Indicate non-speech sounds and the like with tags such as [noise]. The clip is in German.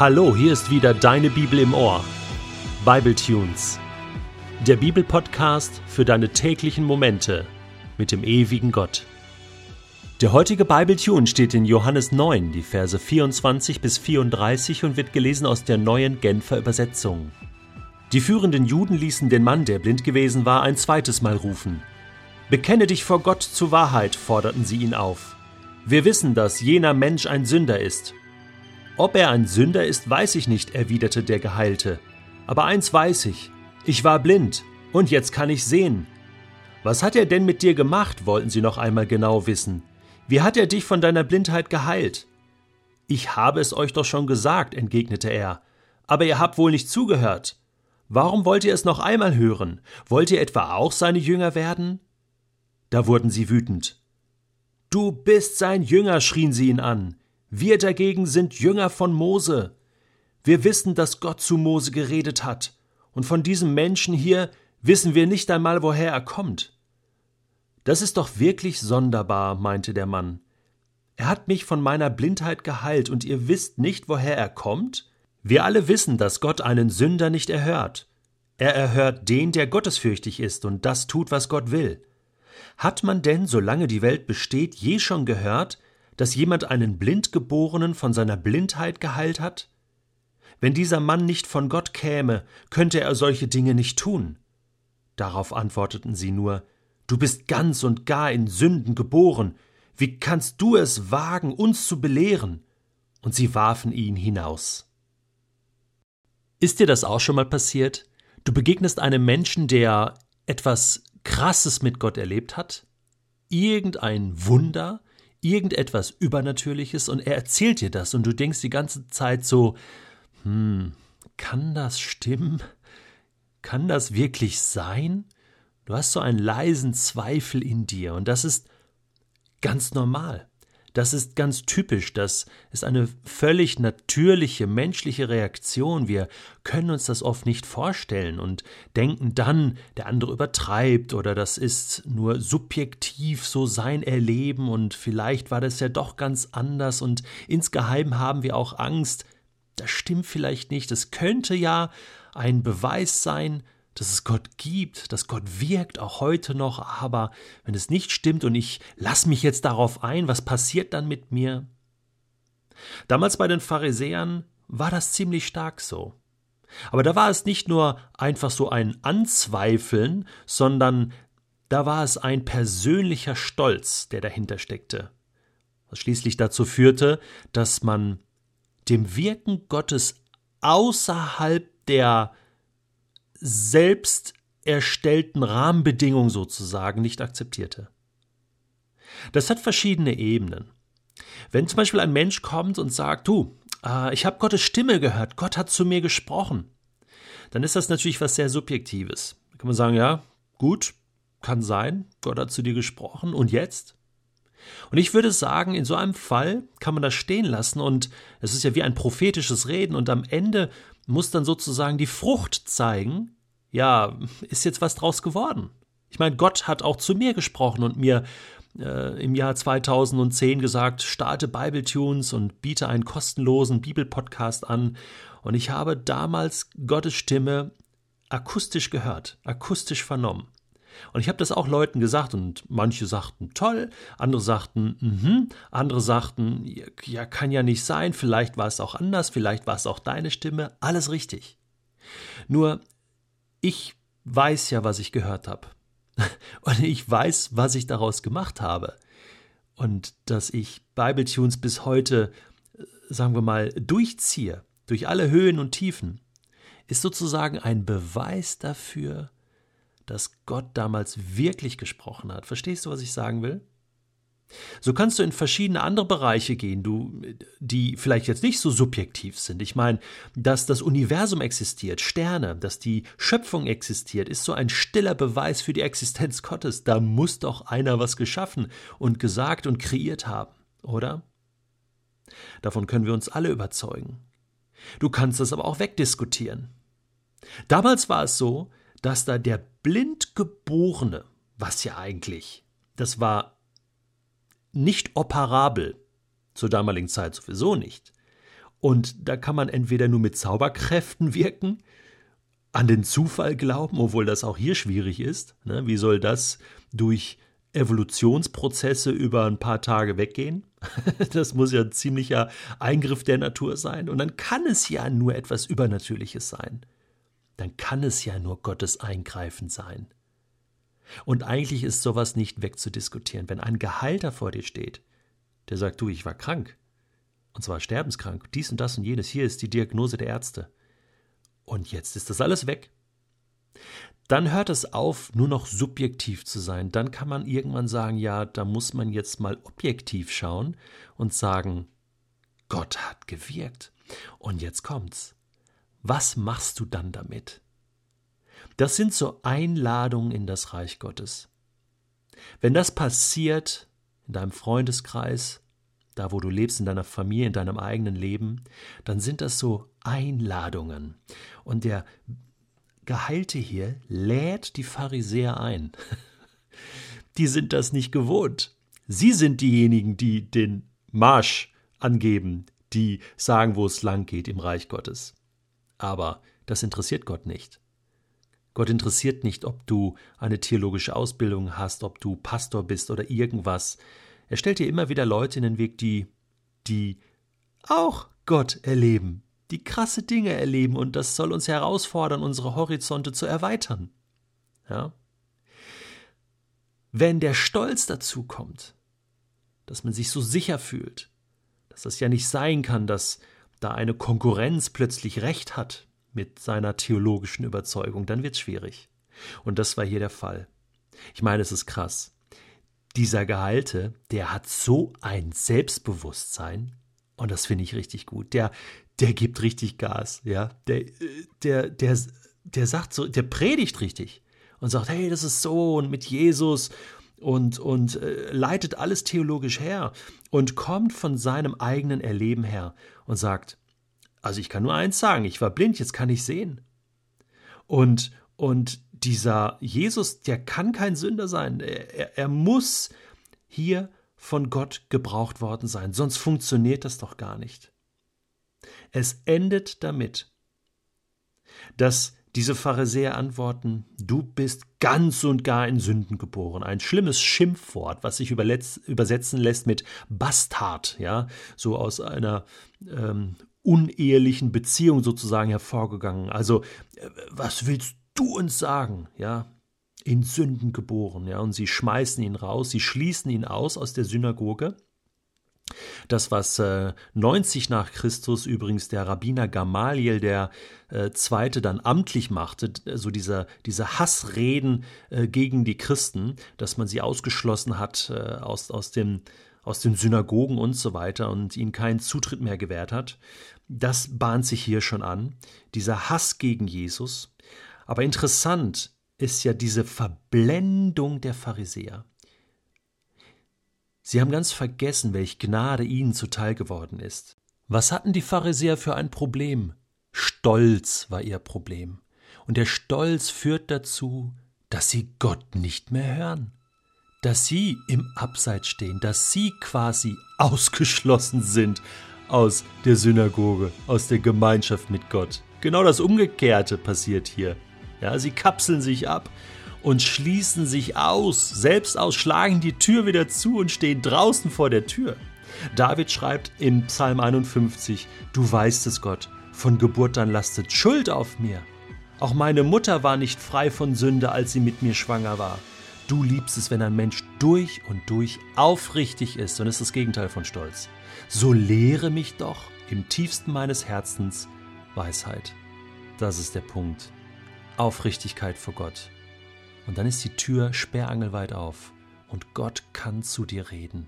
Hallo, hier ist wieder deine Bibel im Ohr. Bible Tunes. Der Bibelpodcast für deine täglichen Momente mit dem ewigen Gott. Der heutige Bible Tune steht in Johannes 9, die Verse 24 bis 34 und wird gelesen aus der neuen Genfer Übersetzung. Die führenden Juden ließen den Mann, der blind gewesen war, ein zweites Mal rufen. Bekenne dich vor Gott zur Wahrheit, forderten sie ihn auf. Wir wissen, dass jener Mensch ein Sünder ist ob er ein Sünder ist, weiß ich nicht, erwiderte der Geheilte. Aber eins weiß ich, ich war blind, und jetzt kann ich sehen. Was hat er denn mit dir gemacht, wollten sie noch einmal genau wissen. Wie hat er dich von deiner Blindheit geheilt? Ich habe es euch doch schon gesagt, entgegnete er, aber ihr habt wohl nicht zugehört. Warum wollt ihr es noch einmal hören? Wollt ihr etwa auch seine Jünger werden? Da wurden sie wütend. Du bist sein Jünger, schrien sie ihn an. Wir dagegen sind Jünger von Mose. Wir wissen, dass Gott zu Mose geredet hat, und von diesem Menschen hier wissen wir nicht einmal, woher er kommt. Das ist doch wirklich sonderbar, meinte der Mann. Er hat mich von meiner Blindheit geheilt, und ihr wisst nicht, woher er kommt? Wir alle wissen, dass Gott einen Sünder nicht erhört. Er erhört den, der gottesfürchtig ist und das tut, was Gott will. Hat man denn, solange die Welt besteht, je schon gehört, dass jemand einen Blindgeborenen von seiner Blindheit geheilt hat? Wenn dieser Mann nicht von Gott käme, könnte er solche Dinge nicht tun. Darauf antworteten sie nur Du bist ganz und gar in Sünden geboren, wie kannst du es wagen, uns zu belehren? Und sie warfen ihn hinaus. Ist dir das auch schon mal passiert? Du begegnest einem Menschen, der etwas Krasses mit Gott erlebt hat? Irgendein Wunder, irgendetwas Übernatürliches und er erzählt dir das und du denkst die ganze Zeit so, hm, kann das stimmen? Kann das wirklich sein? Du hast so einen leisen Zweifel in dir und das ist ganz normal. Das ist ganz typisch, das ist eine völlig natürliche menschliche Reaktion. Wir können uns das oft nicht vorstellen und denken dann, der andere übertreibt oder das ist nur subjektiv so sein Erleben und vielleicht war das ja doch ganz anders und insgeheim haben wir auch Angst. Das stimmt vielleicht nicht, es könnte ja ein Beweis sein, dass es Gott gibt, dass Gott wirkt, auch heute noch, aber wenn es nicht stimmt und ich lasse mich jetzt darauf ein, was passiert dann mit mir? Damals bei den Pharisäern war das ziemlich stark so. Aber da war es nicht nur einfach so ein Anzweifeln, sondern da war es ein persönlicher Stolz, der dahinter steckte, was schließlich dazu führte, dass man dem Wirken Gottes außerhalb der selbst erstellten Rahmenbedingungen sozusagen nicht akzeptierte. Das hat verschiedene Ebenen. Wenn zum Beispiel ein Mensch kommt und sagt, du, äh, ich habe Gottes Stimme gehört, Gott hat zu mir gesprochen, dann ist das natürlich was sehr Subjektives. Da kann man sagen, ja, gut, kann sein, Gott hat zu dir gesprochen und jetzt? Und ich würde sagen, in so einem Fall kann man das stehen lassen und es ist ja wie ein prophetisches Reden und am Ende muss dann sozusagen die Frucht zeigen, ja, ist jetzt was draus geworden. Ich meine, Gott hat auch zu mir gesprochen und mir äh, im Jahr 2010 gesagt, starte Bible Tunes und biete einen kostenlosen Bibelpodcast an. Und ich habe damals Gottes Stimme akustisch gehört, akustisch vernommen. Und ich habe das auch Leuten gesagt und manche sagten toll, andere sagten mhm, andere sagten ja kann ja nicht sein, vielleicht war es auch anders, vielleicht war es auch deine Stimme, alles richtig. Nur ich weiß ja, was ich gehört habe. [laughs] Und ich weiß, was ich daraus gemacht habe. Und dass ich Bible Tunes bis heute, äh, sagen wir mal, durchziehe, durch alle Höhen und Tiefen, ist sozusagen ein Beweis dafür, dass Gott damals wirklich gesprochen hat. Verstehst du, was ich sagen will? So kannst du in verschiedene andere Bereiche gehen, du, die vielleicht jetzt nicht so subjektiv sind. Ich meine, dass das Universum existiert, Sterne, dass die Schöpfung existiert, ist so ein stiller Beweis für die Existenz Gottes. Da muss doch einer was geschaffen und gesagt und kreiert haben, oder? Davon können wir uns alle überzeugen. Du kannst das aber auch wegdiskutieren. Damals war es so, dass da der Blindgeborene, was ja eigentlich, das war nicht operabel, zur damaligen Zeit sowieso nicht. Und da kann man entweder nur mit Zauberkräften wirken, an den Zufall glauben, obwohl das auch hier schwierig ist. Ne? Wie soll das durch Evolutionsprozesse über ein paar Tage weggehen? [laughs] Das muss ja ein ziemlicher Eingriff der Natur sein. Und dann kann es ja nur etwas Übernatürliches sein. Dann kann es ja nur Gottes Eingreifen sein. Und eigentlich ist sowas nicht wegzudiskutieren. Wenn ein Geheilter vor dir steht, der sagt, du, ich war krank, und zwar sterbenskrank, dies und das und jenes, hier ist die Diagnose der Ärzte. Und jetzt ist das alles weg. Dann hört es auf, nur noch subjektiv zu sein. Dann kann man irgendwann sagen, ja, da muss man jetzt mal objektiv schauen und sagen, Gott hat gewirkt. Und jetzt kommt's. Was machst du dann damit? Das sind so Einladungen in das Reich Gottes. Wenn das passiert in deinem Freundeskreis, da wo du lebst, in deiner Familie, in deinem eigenen Leben, dann sind das so Einladungen. Und der Geheilte hier lädt die Pharisäer ein. [laughs] Die sind das nicht gewohnt. Sie sind diejenigen, die den Marsch angeben, die sagen, wo es lang geht im Reich Gottes. Aber das interessiert Gott nicht. Gott interessiert nicht, ob du eine theologische Ausbildung hast, ob du Pastor bist oder irgendwas. Er stellt dir immer wieder Leute in den Weg, die, die auch Gott erleben, die krasse Dinge erleben und das soll uns herausfordern, unsere Horizonte zu erweitern. Ja? Wenn der Stolz dazu kommt, dass man sich so sicher fühlt, dass das ja nicht sein kann, dass da eine Konkurrenz plötzlich recht hat mit seiner theologischen Überzeugung, dann wird es schwierig. Und das war hier der Fall. Ich meine, es ist krass. Dieser Gehalte, der hat so ein Selbstbewusstsein, und das finde ich richtig gut. Der, der gibt richtig Gas, ja. Der, der, der, der sagt so, der predigt richtig und sagt, hey, das ist so und mit Jesus und, und äh, leitet alles theologisch her und kommt von seinem eigenen Erleben her und sagt, also ich kann nur eins sagen, ich war blind, jetzt kann ich sehen. Und, und dieser Jesus, der kann kein Sünder sein. Er, er, muss hier von Gott gebraucht worden sein, sonst funktioniert das doch gar nicht. Es endet damit, dass diese Pharisäer antworten, du bist ganz und gar in Sünden geboren. Ein schlimmes Schimpfwort, was sich übersetzen lässt mit Bastard, ja, so aus einer ähm, unehelichen Beziehung sozusagen hervorgegangen. Also, äh, was willst du uns sagen, ja? In Sünden geboren, ja, und sie schmeißen ihn raus, sie schließen ihn aus aus der Synagoge das, was äh, 90 nach Christus übrigens der Rabbiner Gamaliel, der äh, Zweite, dann amtlich machte, so dieser, diese Hassreden äh, gegen die Christen, dass man sie ausgeschlossen hat äh, aus, aus, dem, aus den Synagogen und so weiter und ihnen keinen Zutritt mehr gewährt hat, das bahnt sich hier schon an, dieser Hass gegen Jesus. Aber interessant ist ja diese Verblendung der Pharisäer. Sie haben ganz vergessen, welch Gnade ihnen zuteil geworden ist. Was hatten die Pharisäer für ein Problem? Stolz war ihr Problem. Und der Stolz führt dazu, dass sie Gott nicht mehr hören, dass sie im Abseits stehen, dass sie quasi ausgeschlossen sind aus der Synagoge, aus der Gemeinschaft mit Gott. Genau das Umgekehrte passiert hier. Ja, sie kapseln sich ab und schließen sich aus, selbst aus, schlagen die Tür wieder zu und stehen draußen vor der Tür. David schreibt im Psalm 51, Du weißt es, Gott, von Geburt an lastet Schuld auf mir. Auch meine Mutter war nicht frei von Sünde, als sie mit mir schwanger war. Du liebst es, wenn ein Mensch durch und durch aufrichtig ist und ist das Gegenteil von Stolz. So lehre mich doch im tiefsten meines Herzens Weisheit. Das ist der Punkt. Aufrichtigkeit vor Gott. Und dann ist die Tür sperrangelweit auf und Gott kann zu dir reden.